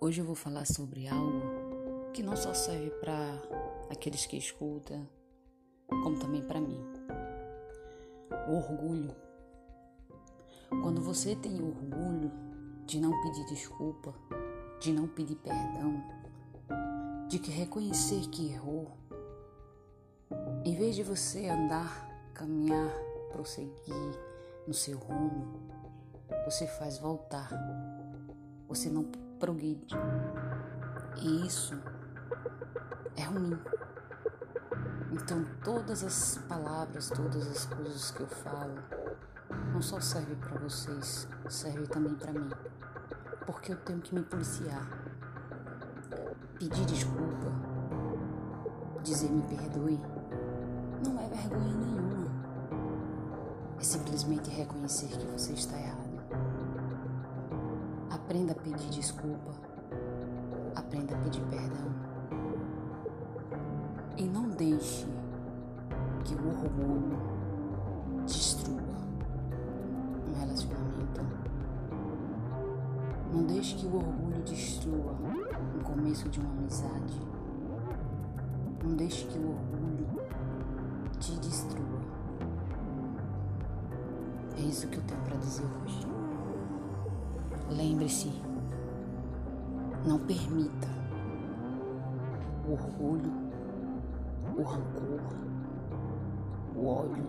Hoje eu vou falar sobre algo que não só serve para aqueles que escutam, como também para mim. O orgulho. Quando você tem orgulho de não pedir desculpa, de não pedir perdão, de que reconhecer que errou, em vez de você andar, caminhar, prosseguir no seu rumo, você faz voltar. Você não progride. E isso é ruim. Então, todas as palavras, todas as coisas que eu falo, não só servem para vocês, servem também para mim. Porque eu tenho que me policiar. Pedir desculpa, dizer me perdoe, não é vergonha nenhuma. É simplesmente reconhecer que você está errado. Aprenda a pedir desculpa. Aprenda a pedir perdão. E não deixe que o orgulho destrua um relacionamento. Não deixe que o orgulho destrua o começo de uma amizade. Não deixe que o orgulho te destrua. É isso que eu tenho para dizer hoje. Lembre-se, não permita o orgulho, o rancor, o ódio.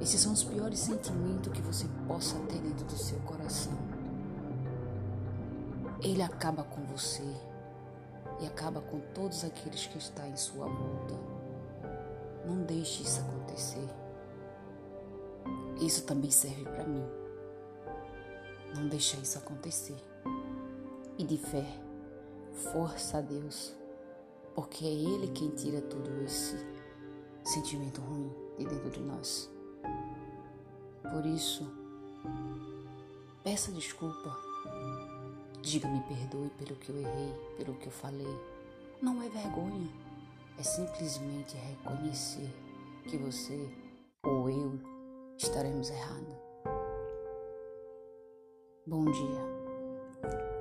Esses são os piores sentimentos que você possa ter dentro do seu coração. Ele acaba com você e acaba com todos aqueles que estão em sua volta. Não deixe isso acontecer. Isso também serve para mim. Não deixa isso acontecer. E de fé, força a Deus, porque é Ele quem tira todo esse sentimento ruim de dentro de nós. Por isso, peça desculpa. Diga me perdoe pelo que eu errei, pelo que eu falei. Não é vergonha, é simplesmente reconhecer que você ou eu estaremos errados. Bom dia.